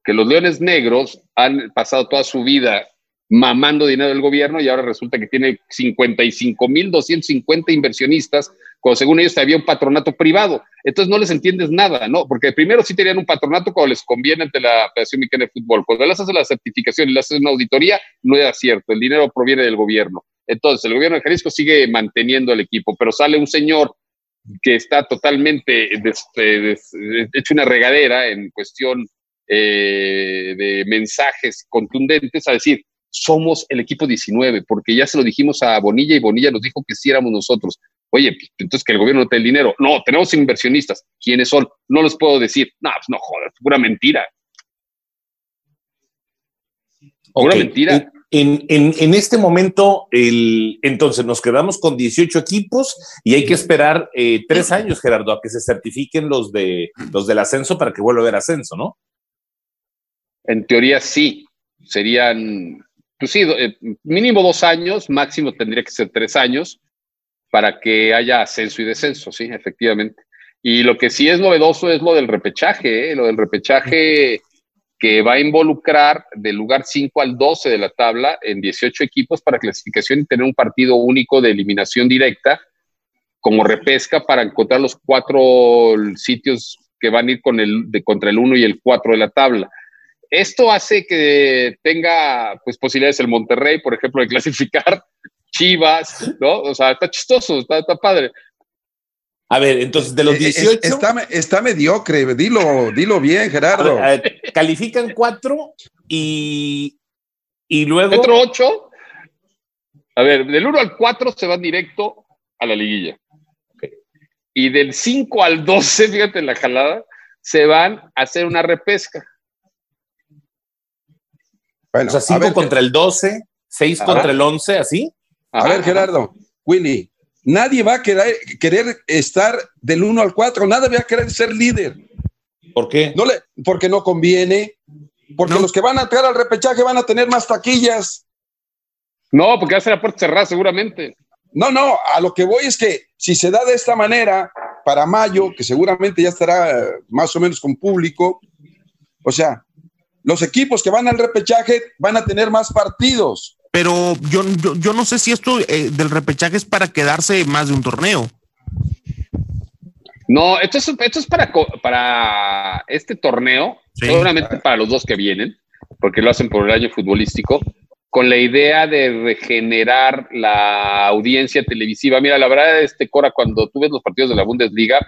que los leones negros han pasado toda su vida mamando dinero del gobierno y ahora resulta que tiene 55.250 inversionistas cuando según ellos había un patronato privado. Entonces no les entiendes nada, ¿no? Porque primero sí tenían un patronato cuando les conviene ante la Federación Mexicana de Fútbol. Cuando les haces la certificación y les haces una auditoría, no era cierto, el dinero proviene del gobierno. Entonces el gobierno de Jalisco sigue manteniendo el equipo, pero sale un señor que está totalmente hecho una regadera en cuestión eh, de mensajes contundentes a decir, somos el equipo 19, porque ya se lo dijimos a Bonilla y Bonilla nos dijo que sí éramos nosotros. Oye, pues, entonces que el gobierno no te el dinero. No, tenemos inversionistas. ¿Quiénes son? No les puedo decir. No, pues no jodas, pura mentira. Pura mentira. En, en, este momento, el, entonces nos quedamos con 18 equipos y hay que esperar eh, tres años, Gerardo, a que se certifiquen los, de, los del ascenso para que vuelva a haber ascenso, ¿no? En teoría sí. Serían, pues sí, eh, mínimo dos años, máximo tendría que ser tres años para que haya ascenso y descenso, sí, efectivamente. Y lo que sí es novedoso es lo del repechaje, ¿eh? lo del repechaje que va a involucrar del lugar 5 al 12 de la tabla en 18 equipos para clasificación y tener un partido único de eliminación directa como repesca para encontrar los cuatro sitios que van a ir con el, de, contra el 1 y el 4 de la tabla. Esto hace que tenga pues, posibilidades el Monterrey, por ejemplo, de clasificar Chivas, ¿no? O sea, está chistoso, está, padre. A ver, entonces de los 18. Eh, está, está mediocre, dilo, dilo bien, Gerardo. califican cuatro y, y luego. Otro ocho. A ver, del 1 al 4 se van directo a la liguilla. Y del 5 al 12, fíjate en la jalada, se van a hacer una repesca. Bueno, o sea, 5 contra el 12, 6 contra el 11, ¿así? A ver, Gerardo, Willy, nadie va a querer, querer estar del 1 al 4, nadie va a querer ser líder. ¿Por qué? No le, porque no conviene, porque los que van a entrar al repechaje van a tener más taquillas. No, porque va a ser la puerta cerrada seguramente. No, no, a lo que voy es que si se da de esta manera para mayo, que seguramente ya estará más o menos con público, o sea, los equipos que van al repechaje van a tener más partidos pero yo, yo, no sé si esto eh, del repechaje es para quedarse más de un torneo. No, esto es, esto es para, para este torneo, seguramente para los dos que vienen, porque lo hacen por el año futbolístico, con la idea de regenerar la audiencia televisiva. Mira, la verdad, este Cora, cuando tú ves los partidos de la Bundesliga,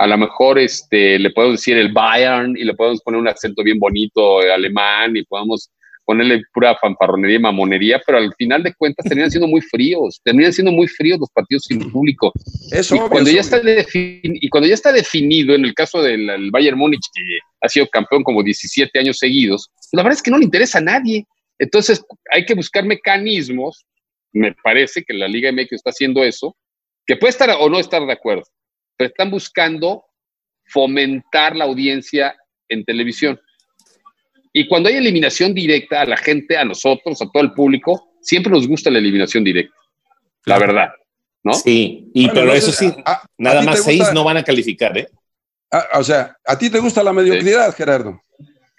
a lo mejor este, le podemos decir el Bayern y le podemos poner un acento bien bonito alemán y podemos ponerle pura fanfarronería y mamonería, pero al final de cuentas terminan siendo muy fríos, terminan siendo muy fríos los partidos sin público. Eso, y, cuando ya está y cuando ya está definido, en el caso del Bayern Múnich, que ha sido campeón como 17 años seguidos, pues la verdad es que no le interesa a nadie. Entonces hay que buscar mecanismos, me parece que la Liga MX está haciendo eso, que puede estar o no estar de acuerdo, pero están buscando fomentar la audiencia en televisión. Y cuando hay eliminación directa a la gente, a nosotros, a todo el público, siempre nos gusta la eliminación directa. La verdad, ¿no? Sí, y pero eso sí, nada más seis no van a calificar, ¿eh? Ah, o sea, ¿a ti te gusta la mediocridad, Gerardo?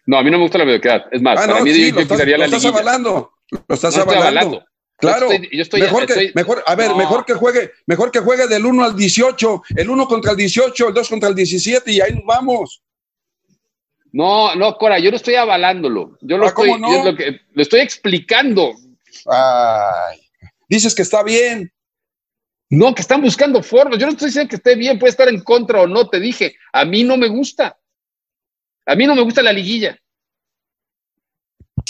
No, a mí no me gusta la mediocridad. Es más, ah, para mí sí, lo, estás, lo estás avalando. Lo estás avalando. Claro, yo estoy, mejor que, mejor, a ver, mejor que juegue, mejor que juegue del 1 al 18, el 1 contra el 18, el 2 contra el 17 y ahí nos vamos. No, no, Cora, yo no estoy avalándolo. Yo lo, ah, estoy, no? lo, que, lo estoy explicando. Ay, dices que está bien. No, que están buscando formas. Yo no estoy diciendo que esté bien, puede estar en contra o no. Te dije, a mí no me gusta. A mí no me gusta la liguilla.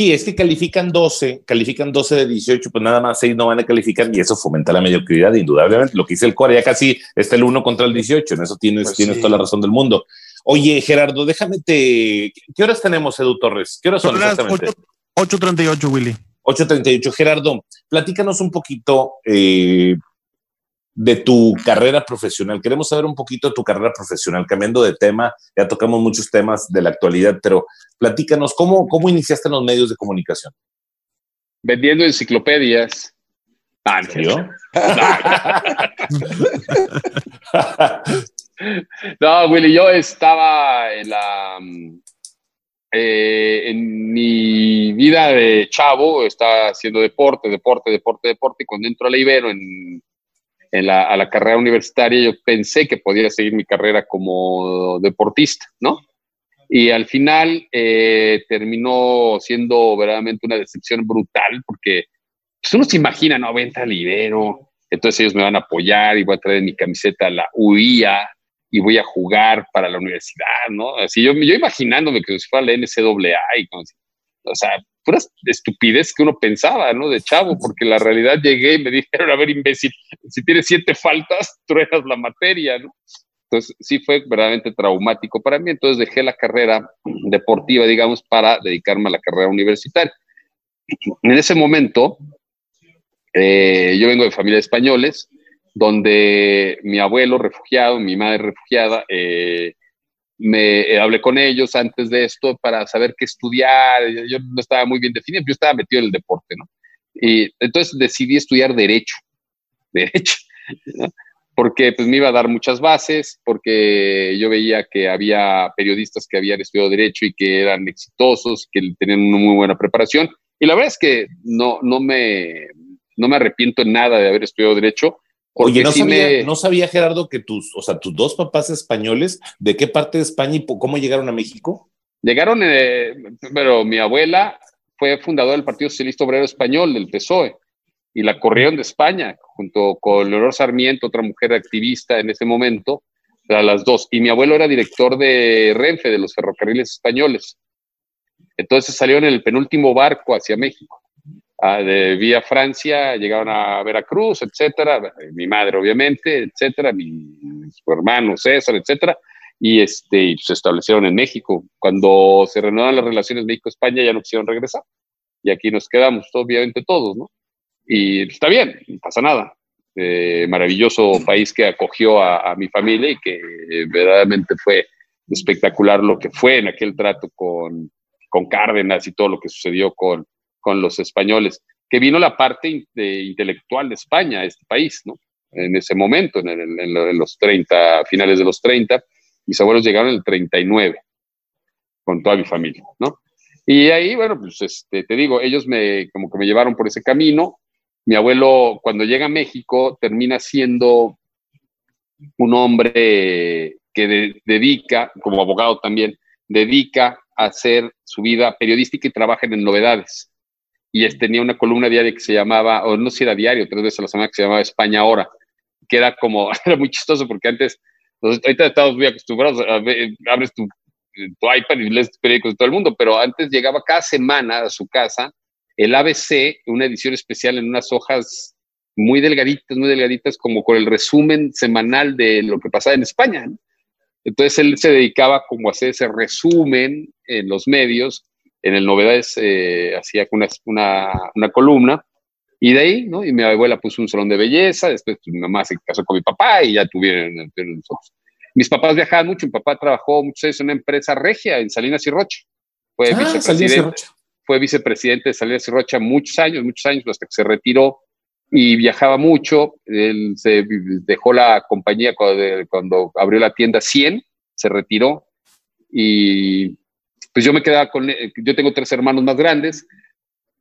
Sí, es que califican 12, califican 12 de 18, pues nada más 6 no van a calificar y eso fomenta la mediocridad, indudablemente. Lo que dice el Core, ya casi está el 1 contra el 18, en eso tienes, pues tienes toda la razón del mundo. Oye, Gerardo, déjame te. ¿Qué horas tenemos, Edu Torres? ¿Qué horas son, exactamente? 8.38, Willy. 8.38. Gerardo, platícanos un poquito eh, de tu carrera profesional. Queremos saber un poquito de tu carrera profesional, cambiando de tema, ya tocamos muchos temas de la actualidad, pero platícanos, ¿cómo, cómo iniciaste en los medios de comunicación? Vendiendo enciclopedias. Ah, no, Willy, yo estaba en la... Eh, en mi vida de chavo, estaba haciendo deporte, deporte, deporte, deporte, y cuando entro a la Ibero en la, a la carrera universitaria, yo pensé que podía seguir mi carrera como deportista, ¿no? Y al final eh, terminó siendo verdaderamente una decepción brutal porque pues, uno se imagina, no, venta libero, entonces ellos me van a apoyar y voy a traer mi camiseta a la UIA y voy a jugar para la universidad, ¿no? Así yo, yo imaginándome que si fuera la NCAA y con, o sea, pura estupidez que uno pensaba, ¿no? De chavo, porque la realidad llegué y me dijeron, a ver, imbécil, si tienes siete faltas, truenas la materia, ¿no? Entonces, sí fue verdaderamente traumático para mí. Entonces, dejé la carrera deportiva, digamos, para dedicarme a la carrera universitaria. En ese momento, eh, yo vengo de familia de españoles, donde mi abuelo refugiado, mi madre refugiada, eh, me eh, hablé con ellos antes de esto para saber qué estudiar. Yo no estaba muy bien definido, yo estaba metido en el deporte, ¿no? Y entonces decidí estudiar Derecho. Derecho. Porque pues me iba a dar muchas bases, porque yo veía que había periodistas que habían estudiado Derecho y que eran exitosos, que tenían una muy buena preparación. Y la verdad es que no, no, me, no me arrepiento en nada de haber estudiado Derecho Oye, no, sabía, no sabía, Gerardo, que tus, o sea, tus dos papás españoles, ¿de qué parte de España y cómo llegaron a México? Llegaron, eh, pero mi abuela fue fundadora del Partido Socialista Obrero Español, del PSOE, y la corrieron de España, junto con Leonor Sarmiento, otra mujer activista en ese momento, a las dos. Y mi abuelo era director de Renfe, de los ferrocarriles españoles. Entonces salieron en el penúltimo barco hacia México de vía Francia, llegaron a Veracruz, etcétera, mi madre obviamente, etcétera, mi, su hermano César, etcétera, y este, se establecieron en México. Cuando se reanudaron las relaciones México-España ya no quisieron regresar, y aquí nos quedamos, obviamente todos, ¿no? Y está bien, no pasa nada. Eh, maravilloso país que acogió a, a mi familia y que verdaderamente fue espectacular lo que fue en aquel trato con, con Cárdenas y todo lo que sucedió con, con los españoles, que vino la parte intelectual de España, este país, ¿no? En ese momento, en, los 30, finales de los 30, mis abuelos llegaron en el 39, con toda mi familia, ¿no? Y ahí, bueno, pues este, te digo, ellos me, como que me llevaron por ese camino. Mi abuelo, cuando llega a México, termina siendo un hombre que dedica, como abogado también, dedica a hacer su vida periodística y trabaja en novedades y tenía una columna diaria que se llamaba, o no sé si era diario, tres veces a la semana, que se llamaba España Ahora, que era como, era muy chistoso porque antes, ahorita estamos muy acostumbrados, a ver, abres tu, tu, iPad y lees periódicos de todo el mundo, pero antes llegaba cada semana a su casa el ABC, una edición especial en unas hojas muy delgaditas, muy delgaditas, como con el resumen semanal de lo que pasaba en España. Entonces él se dedicaba como a hacer ese resumen en los medios en el Novedades eh, hacía una, una, una, columna, y de ahí, ¿no? Y mi abuela puso un salón de belleza, después pues, mi mamá se casó con mi papá y ya tuvieron, nosotros. mis papás viajaban mucho, mi papá trabajó muchos años en una empresa regia en Salinas y Rocha. Fue, Ah, vicepresidente, Salinas y Rocha. fue vicepresidente de Salinas y Rocha muchos años, muchos años, hasta que se retiró y viajaba mucho. Él se dejó la compañía cuando, cuando abrió la tienda 100, se retiró y pues yo me quedaba con, yo tengo tres hermanos más grandes,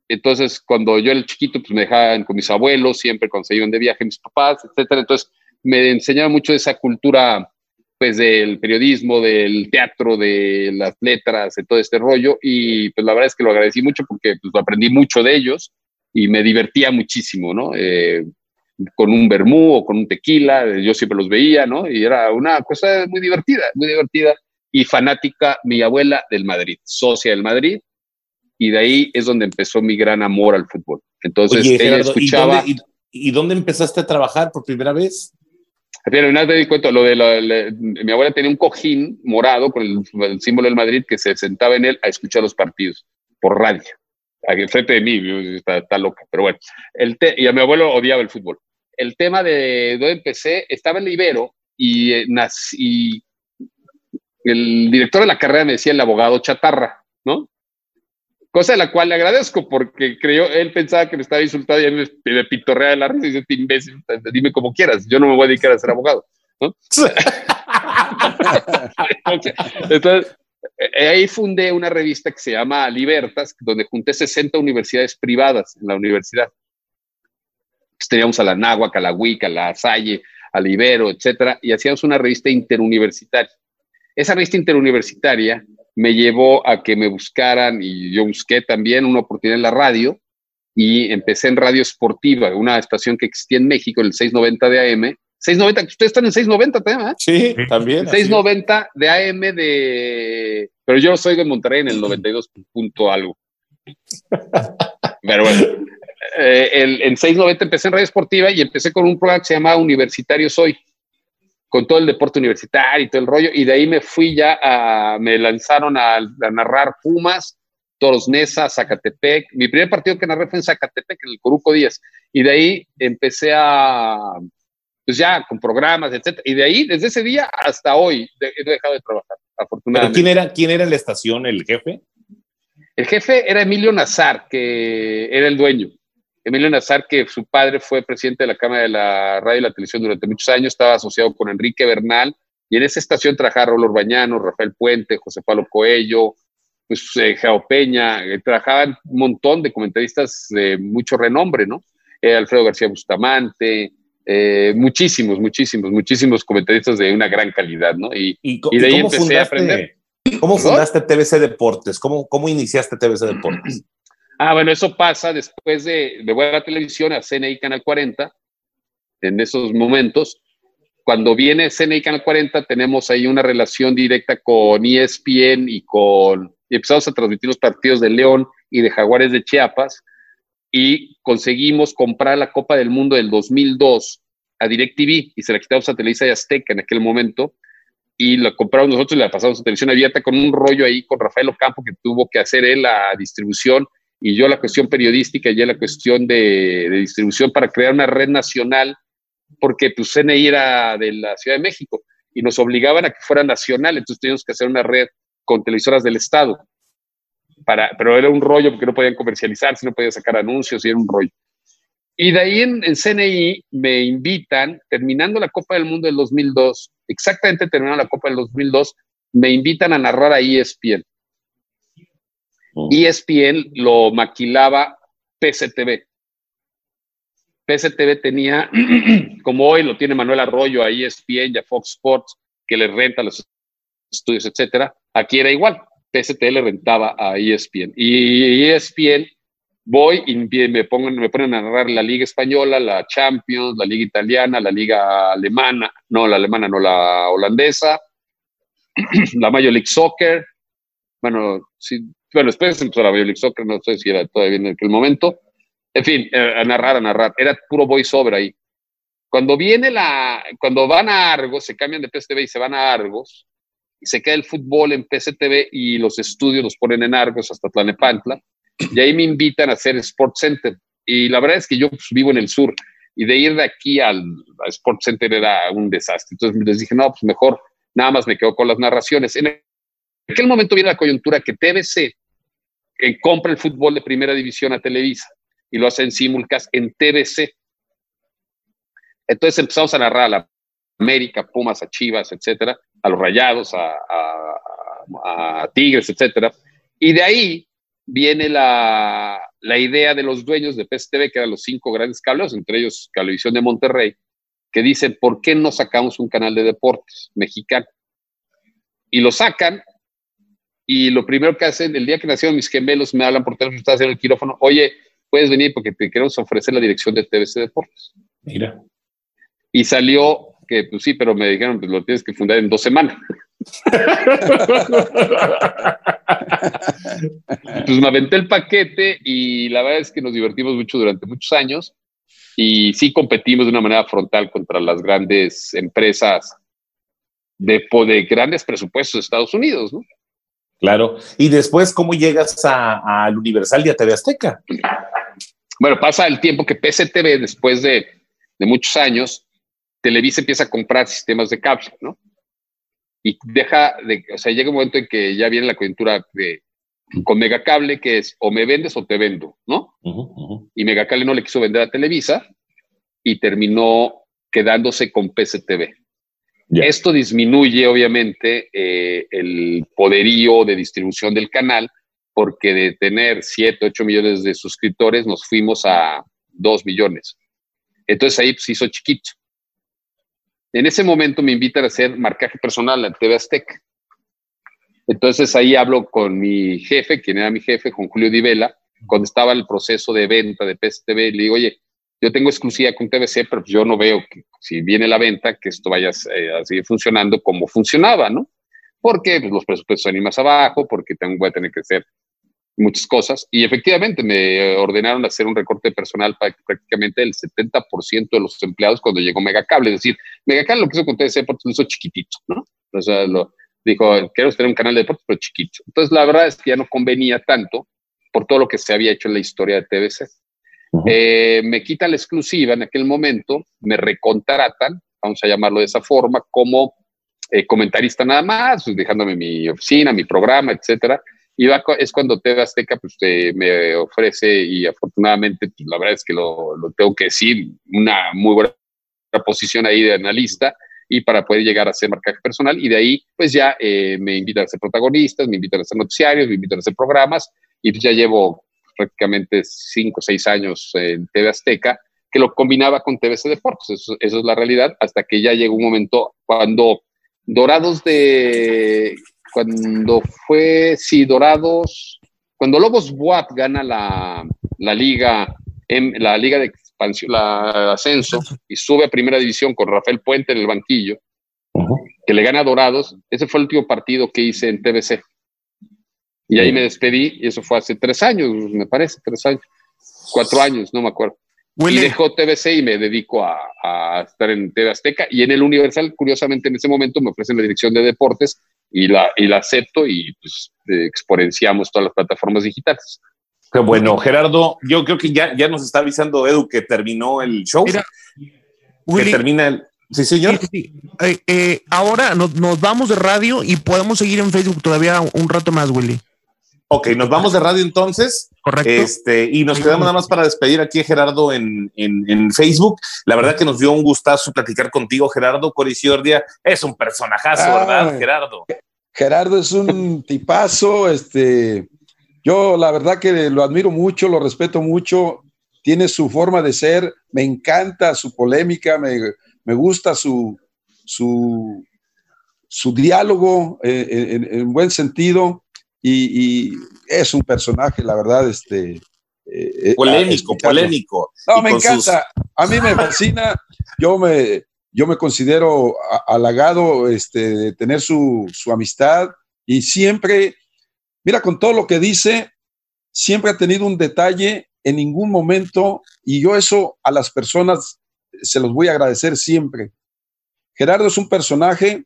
entonces cuando yo era chiquito, pues me dejaban con mis abuelos, siempre cuando se iban de viaje mis papás, etcétera, entonces me enseñaron mucho esa cultura, pues del periodismo, del teatro, de las letras, de todo este rollo, y pues la verdad es que lo agradecí mucho porque pues, aprendí mucho de ellos y me divertía muchísimo, ¿no? Eh, con un vermú o con un tequila, yo siempre los veía, ¿no? Y era una cosa muy divertida, muy divertida y fanática, mi abuela del Madrid, socia del Madrid, y de ahí es donde empezó mi gran amor al fútbol. Entonces Oye, ella Gerardo, ¿y escuchaba. dónde, y, y dónde empezaste a trabajar por primera vez? Una vez me di cuenta, lo de la, la- mi abuela tenía un cojín morado con el, el símbolo del Madrid que se sentaba en él a escuchar los partidos por radio. Aquí enfrente de mí, está, está loca, pero bueno. El te- y a mi abuelo odiaba el fútbol. El tema de donde empecé, estaba en la Ibero y, eh, nací- y el director de la carrera me decía el abogado chatarra, ¿no? Cosa de la cual le agradezco porque creyó, él pensaba que me estaba insultando y a mí me, me pitorrea de la risa y dice, "Este imbécil, dime como quieras, yo no me voy a dedicar a ser abogado. ¿no? Entonces, eh, ahí fundé una revista que se llama Libertas, donde junté 60 universidades privadas en la universidad. Pues teníamos a la Náhuac, a la WIC, a la Salle, al Ibero, etcétera, y hacíamos una revista interuniversitaria. Esa revista interuniversitaria me llevó a que me buscaran y yo busqué también una oportunidad en la radio y empecé en Radio Esportiva, una estación que existía en México, el 690 de AM. 690, ustedes están en 690 también, ¿eh? Sí, también. así es. 690 de AM de... Pero yo soy de Monterrey en el 92 punto algo. Pero bueno, eh, el- en 690 empecé en Radio Esportiva y empecé con un programa que se llama Universitario Soy, con todo el deporte universitario y todo el rollo, y de ahí me fui ya a... Me lanzaron a, a narrar Pumas, Toros Nesa, Zacatepec. Mi primer partido que narré fue en Zacatepec, en el Coruco 10, y de ahí empecé a pues ya con programas, etcétera. Y de ahí, desde ese día hasta hoy, de- he dejado de trabajar, Pero afortunadamente. ¿quién era, ¿quién era la estación, el jefe? El jefe era Emilio Nazar, que era el dueño. Emilio Nazar, que su padre fue presidente de la Cámara de la Radio y la Televisión durante muchos años, estaba asociado con Enrique Bernal, y en esa estación trabajaron Raúl Orbañano, Rafael Puente, José Pablo Coello, pues eh, Geo Peña, eh, trabajaban un montón de comentaristas de mucho renombre, ¿no? Eh, Alfredo García Bustamante, eh, muchísimos, muchísimos, muchísimos comentaristas de una gran calidad, ¿no? Y, ¿Y, co- Y de ahí empecé a aprender. ¿Cómo fundaste TBC Deportes? ¿Cómo, ¿Cómo iniciaste TBC Deportes? Ah, bueno, eso pasa después de, de ver a la televisión, a CNI Canal 40, en esos momentos. Cuando viene CNI Canal 40, tenemos ahí una relación directa con ESPN y con. Y empezamos a transmitir los partidos de León y de Jaguares de Chiapas. Y conseguimos comprar la Copa del Mundo del 2002 a DirecTV y se la quitamos a Televisa y Azteca en aquel momento. Y la compramos nosotros y la pasamos a televisión abierta con un rollo ahí con Rafael Ocampo que tuvo que hacer él la distribución y yo la cuestión periodística y la cuestión de, de distribución para crear una red nacional, porque pues CNI era de la Ciudad de México y nos obligaban a que fuera nacional, entonces teníamos que hacer una red con televisoras del Estado. Para, pero era un rollo porque no podían comercializarse, no podían sacar anuncios y era un rollo. Y de ahí en, CNI me invitan, terminando la Copa del Mundo del 2002, exactamente terminando la Copa del 2002, me invitan a narrar a E ESPN. Lo maquilaba PCTV. PCTV tenía, como hoy lo tiene Manuel Arroyo a ESPN y Fox Sports, que le renta los estudios, etcétera. Aquí era igual. PCTV le rentaba a ESPN. Y ESPN voy y me, me ponen a narrar la Liga Española, la Champions, la Liga Italiana, la Liga Alemana, no, la alemana, no, la holandesa, la Major League Soccer. Bueno, sí, bueno, después empezó la League Soccer, no sé si era todavía en aquel momento. En fin, eh, a narrar, a narrar. Era puro voiceover ahí. Cuando viene la, cuando van a Argos, se cambian de PSTV y se van a Argos, y se queda el fútbol en PSTV y los estudios los ponen en Argos hasta Tlanepantla, y ahí me invitan a hacer Sport Center. Y la verdad es que yo pues, vivo en el sur, y de ir de aquí al a Sport Center era un desastre. Entonces les dije, no, pues mejor nada más me quedo con las narraciones. En aquel momento viene la coyuntura que TBC que compra el fútbol de primera división a Televisa y lo hace en simulcast en TBC. Entonces empezamos a narrar a la América, Pumas, a Chivas, etcétera, a los Rayados, a, Tigres, etcétera. Y de ahí viene la, idea de los dueños de PSTV, que eran los cinco grandes cables, entre ellos Cablevisión de Monterrey, que dicen, ¿por qué no sacamos un canal de deportes mexicano? Y lo sacan, y lo primero que hacen, el día que nacieron mis gemelos, me hablan por teléfono, estás en el quirófano, oye, puedes venir porque te queremos ofrecer la dirección de TVC Deportes. Mira. Y salió que, pues sí, pero me dijeron, pues lo tienes que fundar en dos semanas. pues me aventé el paquete y la verdad es que nos divertimos mucho durante muchos años y sí competimos de una manera frontal contra las grandes empresas de, de grandes presupuestos de Estados Unidos, ¿no? Claro. Y después, ¿cómo llegas al Universal y a TV Azteca? Bueno, pasa el tiempo que PCTV, después de, de muchos años, Televisa empieza a comprar sistemas de cable, ¿no? y deja de, o sea, llega un momento en que ya viene la coyuntura de con Megacable, que es o me vendes o te vendo, ¿no? Y Megacable no le quiso vender a Televisa y terminó quedándose con PCTV. Esto disminuye, obviamente, eh, el poderío de distribución del canal, porque de tener 7, 8 millones de suscriptores, nos fuimos a 2 millones. Entonces ahí pues, se hizo chiquito. En ese momento me invitan a hacer marcaje personal en TV Azteca. Entonces ahí hablo con mi jefe, quien era mi jefe, con Julio Di Vela, cuando estaba el proceso de venta de PSTV, le digo, oye, yo tengo exclusividad con TVC, pero yo no veo que si viene la venta, que esto vaya eh, a seguir funcionando como funcionaba, ¿no? Porque pues, los presupuestos son más abajo, porque tengo, voy a tener que hacer muchas cosas. Y efectivamente me ordenaron hacer un recorte personal para prácticamente el 70% de los empleados cuando llegó Megacable. Es decir, Megacable lo que hizo con TDC porque lo hizo chiquitito, ¿no? O dijo, quiero tener un canal de deportes, pero chiquito. Entonces, la verdad es que ya no convenía tanto por todo lo que se había hecho en la historia de TBC. Eh, me quitan la exclusiva en aquel momento, me recontratan, vamos a llamarlo de esa forma, como eh, comentarista nada más, dejándome mi oficina, mi programa, etcétera y es cuando TV Azteca pues, me ofrece, y afortunadamente, pues, la verdad es que lo, tengo que decir, una muy buena posición ahí de analista y para poder llegar a hacer marcaje personal. Y de ahí, pues ya eh, me invitan a ser protagonistas, me invitan a hacer noticiarios, me invitan a hacer programas y pues ya llevo prácticamente cinco o seis años en TV Azteca que lo combinaba con TVC Deportes. Eso, eso es la realidad, hasta que ya llegó un momento cuando Dorados de cuando fue, sí, Dorados, cuando Lobos Buap gana la, la liga, en, la liga de expansión, la ascenso, y sube a primera división con Rafael Puente en el banquillo, que le gana a Dorados, ese fue el último partido que hice en TBC. Y ahí me despedí, y eso fue hace tres años, me parece, tres años, cuatro años, no me acuerdo. Y dejó TBC y me dedico a, a, estar en TV Azteca. Y en el Universal, curiosamente, en ese momento me ofrecen la dirección de deportes y la, y la acepto y pues, exponenciamos todas las plataformas digitales. Qué bueno, Gerardo, yo creo que ya, ya nos está avisando Edu que terminó el show. Mira, que termina el... Sí, señor. Eh, eh, ahora nos, nos, vamos de radio y podemos seguir en Facebook todavía un rato más, Willy. Ok, nos vamos de radio entonces. Correcto. Este, y nos quedamos nada más para despedir aquí a Gerardo en, en, en, Facebook. La verdad que nos dio un gustazo platicar contigo, Gerardo. Coriciordia es un personajazo, ah, ¿verdad, Gerardo? Gerardo es un tipazo. Este, yo la verdad que lo admiro mucho, lo respeto mucho. Tiene su forma de ser. Me encanta su polémica, me, me gusta su, su, su diálogo eh, en, en buen sentido y, es un personaje, la verdad, este... Eh, eh, polémico, polémico. No, me encanta. A mí me fascina. Yo me, yo me considero halagado este, de tener su, su amistad y siempre, mira, con todo lo que dice, siempre ha tenido un detalle en ningún momento y yo eso a las personas se los voy a agradecer siempre. Gerardo es un personaje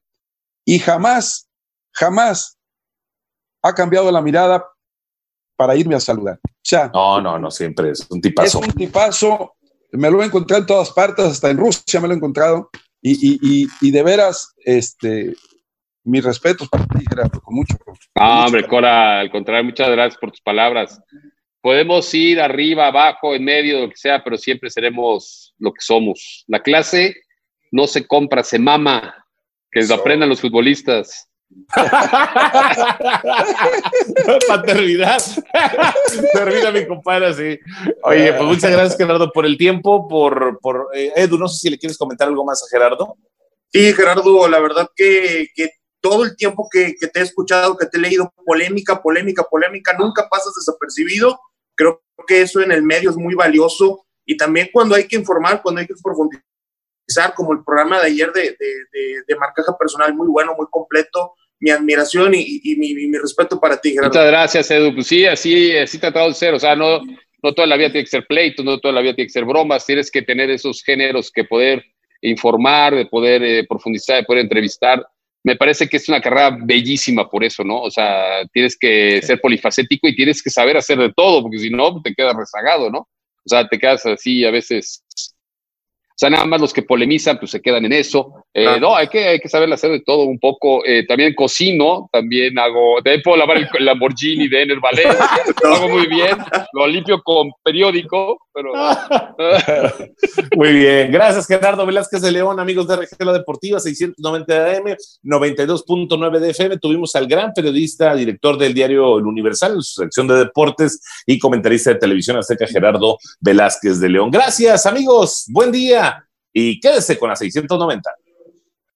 y jamás, jamás ha cambiado la mirada para irme a saludar. O sea, no, no, no, siempre es un tipazo. Es un tipazo, me lo he encontrado en todas partes, hasta en Rusia me lo he encontrado, y, y, y, de veras, este, mis respetos para ti, Gerardo, con mucho. No, hombre, Cora, al contrario, muchas gracias por tus palabras. Podemos ir arriba, abajo, en medio, lo que sea, pero siempre seremos lo que somos. La clase no se compra, se mama. Que lo aprendan los futbolistas. Paternidad. Termina mi compadre así. Oye, pues muchas gracias, Gerardo, por el tiempo, por, por eh, Edu, no sé si le quieres comentar algo más a Gerardo. Sí, Gerardo, la verdad que, que todo el tiempo que, que, te he escuchado, que te he leído polémica, polémica, polémica, nunca pasas desapercibido. Creo que eso en el medio es muy valioso y también cuando hay que informar, cuando hay que profundizar, como el programa de ayer de, de, de, marcaje personal, muy bueno, muy completo. Mi admiración y, y, mi, mi, respeto para ti, Gerardo. Muchas gracias, Edu. Pues sí, así, así tratado de ser. O sea, no, no toda la vida tiene que ser pleito, no toda la vida tiene que ser bromas. Tienes que tener esos géneros que poder informar, de poder eh, profundizar, de poder entrevistar. Me parece que es una carrera bellísima por eso, ¿no? O sea, tienes que ser polifacético y tienes que saber hacer de todo, porque si no, te quedas rezagado, ¿no? O sea, te quedas así a veces sea, nada más los que polemizan, pues se quedan en eso. Eh, no, hay que, hay que saber hacer de todo un poco. Eh, también cocino, también hago, también puedo lavar el, el Lamborghini de Ener Valencia, lo hago muy bien, lo limpio con periódico, pero... muy bien, gracias Gerardo Velázquez de León, amigos de RGL Deportiva, 690 AM, 92.9 de FM. Tuvimos al gran periodista, director del diario El Universal, en su sección de deportes y comentarista de televisión azteca, Gerardo Velázquez de León. Gracias, amigos, buen día y quédese con la 690.